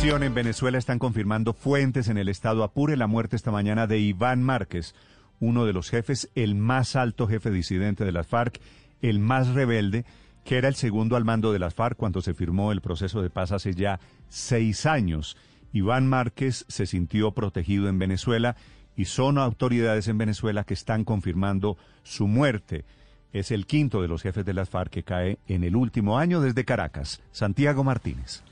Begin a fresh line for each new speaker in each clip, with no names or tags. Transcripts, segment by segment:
En Venezuela están confirmando fuentes en el estado Apure la muerte esta mañana de Iván Márquez, uno de los jefes, el más alto jefe disidente de las FARC, el más rebelde, que era el segundo al mando de las FARC cuando se firmó el proceso de paz hace ya seis años. Iván Márquez se sintió protegido en Venezuela y son autoridades en Venezuela que están confirmando su muerte. Es el quinto de los jefes de las FARC que cae en el último año desde Caracas. Santiago Martínez.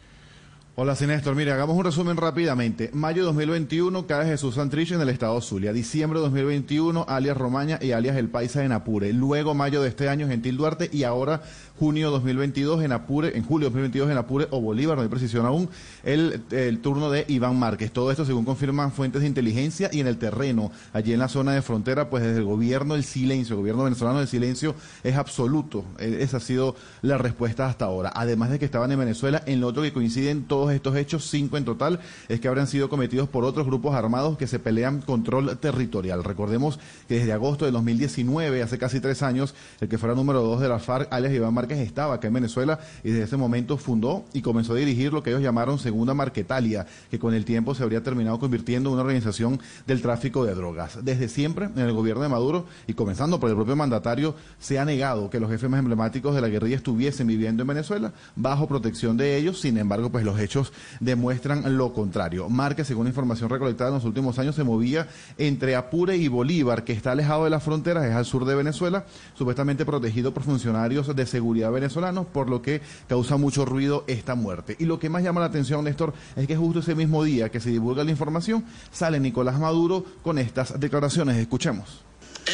Hola, Sinéstor. Mire, hagamos un resumen rápidamente. Mayo 2021 cae Jesús Santrich en el estado Zulia. Diciembre 2021, alias Romaña y alias El Paisa en Apure. Luego, mayo de este año, Gentil Duarte. Y ahora, junio 2022 en Apure, en julio 2022 en Apure o Bolívar, no hay precisión aún, el, el turno de Iván Márquez. Todo esto según confirman fuentes de inteligencia y en el terreno, allí en la zona de frontera, pues desde el gobierno el silencio, el gobierno venezolano el silencio es absoluto. Eh, esa ha sido la respuesta hasta ahora. Además de que estaban en Venezuela, en lo otro que coinciden todos estos hechos, cinco en total, es que habrán sido cometidos por otros grupos armados que se pelean control territorial. Recordemos que desde agosto de 2019, hace casi tres años, el que fuera número dos de la FARC, alias Iván Márquez, estaba acá en Venezuela y desde ese momento fundó y comenzó a dirigir lo que ellos llamaron Segunda Marquetalia, que con el tiempo se habría terminado convirtiendo en una organización del tráfico de drogas. Desde siempre, en el gobierno de Maduro y comenzando por el propio mandatario, se ha negado que los jefes más emblemáticos de la guerrilla estuviesen viviendo en Venezuela bajo protección de ellos. Sin embargo, pues los hechos demuestran lo contrario. Márquez, según información recolectada en los últimos años, se movía entre Apure y Bolívar, que está alejado de las fronteras, es al sur de Venezuela, supuestamente protegido por funcionarios de seguridad venezolanos, por lo que causa mucho ruido esta muerte. Y lo que más llama la atención, Néstor, es que justo ese mismo día que se divulga la información, sale Nicolás Maduro con estas declaraciones. Escuchemos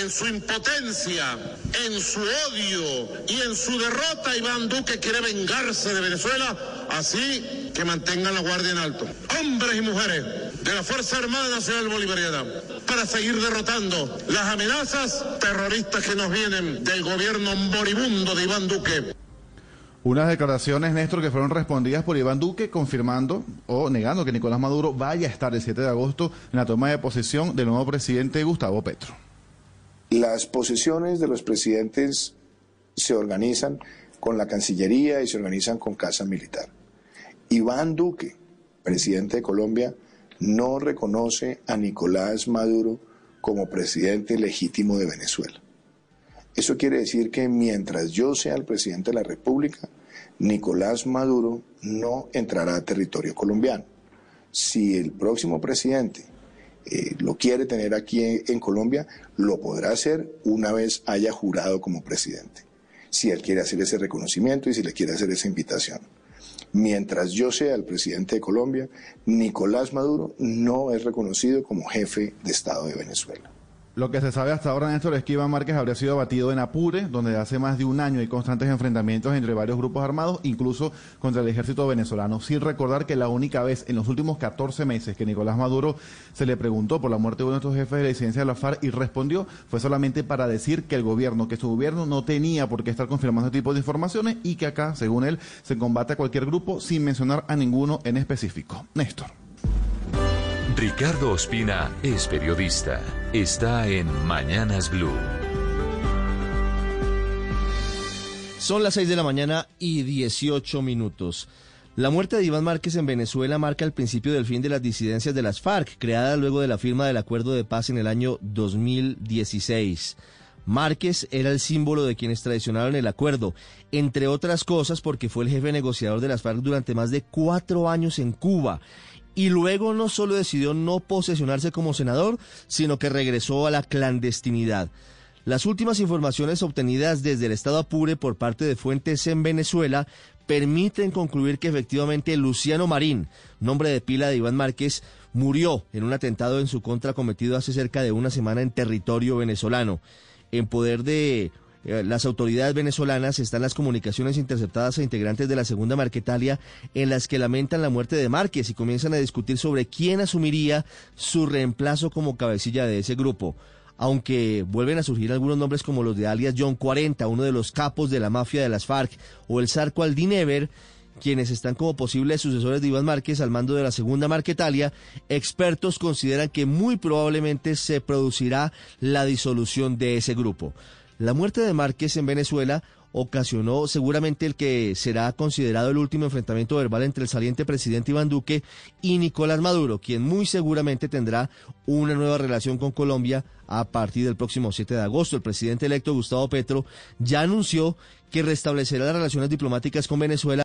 en su impotencia, en su odio y en su derrota, Iván Duque quiere vengarse de Venezuela, así que mantengan la guardia en alto. Hombres y mujeres de la Fuerza Armada Nacional Bolivariana, para seguir derrotando las amenazas terroristas que nos vienen del gobierno moribundo de Iván Duque.
Unas declaraciones, Néstor, que fueron respondidas por Iván Duque, confirmando o negando que Nicolás Maduro vaya a estar el 7 de agosto en la toma de posesión del nuevo presidente Gustavo Petro.
Las posesiones de los presidentes se organizan con la Cancillería y se organizan con Casa Militar. Iván Duque, presidente de Colombia, no reconoce a Nicolás Maduro como presidente legítimo de Venezuela. Eso quiere decir que mientras yo sea el presidente de la República, Nicolás Maduro no entrará a territorio colombiano. Si el próximo presidente eh, lo quiere tener aquí en, Colombia, lo podrá hacer una vez haya jurado como presidente, si él quiere hacer ese reconocimiento y si le quiere hacer esa invitación. Mientras yo sea el presidente de Colombia, Nicolás Maduro no es reconocido como jefe de Estado de Venezuela.
Lo que se sabe hasta ahora, Néstor, es que Iván Márquez habría sido abatido en Apure, donde hace más de un año hay constantes enfrentamientos entre varios grupos armados, incluso contra el ejército venezolano. Sin recordar que la única vez en los últimos 14 meses que Nicolás Maduro se le preguntó por la muerte de uno de estos jefes de la licencia de la FARC y respondió, fue solamente para decir que el gobierno, que su gobierno no tenía por qué estar confirmando este tipo de informaciones y que acá, según él, se combate a cualquier grupo sin mencionar a ninguno en específico. Néstor.
Ricardo Ospina es periodista. Está en Mañanas Blue.
Son las 6 de la mañana y 18 minutos. La muerte de Iván Márquez en Venezuela marca el principio del fin de las disidencias de las FARC, creadas luego de la firma del acuerdo de paz en el año 2016. Márquez era el símbolo de quienes traicionaron el acuerdo, entre otras cosas porque fue el jefe negociador de las FARC durante más de cuatro años en Cuba y luego no solo decidió no posesionarse como senador, sino que regresó a la clandestinidad. Las últimas informaciones obtenidas desde el Estado Apure por parte de fuentes en Venezuela permiten concluir que efectivamente Luciano Marín, nombre de pila de Iván Márquez, murió en un atentado en su contra cometido hace cerca de una semana en territorio venezolano. En poder de las autoridades venezolanas están las comunicaciones interceptadas a integrantes de la segunda Marquetalia en las que lamentan la muerte de Márquez y comienzan a discutir sobre quién asumiría su reemplazo como cabecilla de ese grupo. Aunque vuelven a surgir algunos nombres como los de alias John 40, uno de los capos de la mafia de las FARC, o el Zarco Aldinever, quienes están como posibles sucesores de Iván Márquez al mando de la segunda Marquetalia, expertos consideran que muy probablemente se producirá la disolución de ese grupo. La muerte de Márquez en Venezuela ocasionó seguramente el que será considerado el último enfrentamiento verbal entre el saliente presidente Iván Duque y Nicolás Maduro, quien muy seguramente tendrá una nueva relación con Colombia a partir del próximo 7 de agosto. El presidente electo Gustavo Petro ya anunció que restablecerá las relaciones diplomáticas con Venezuela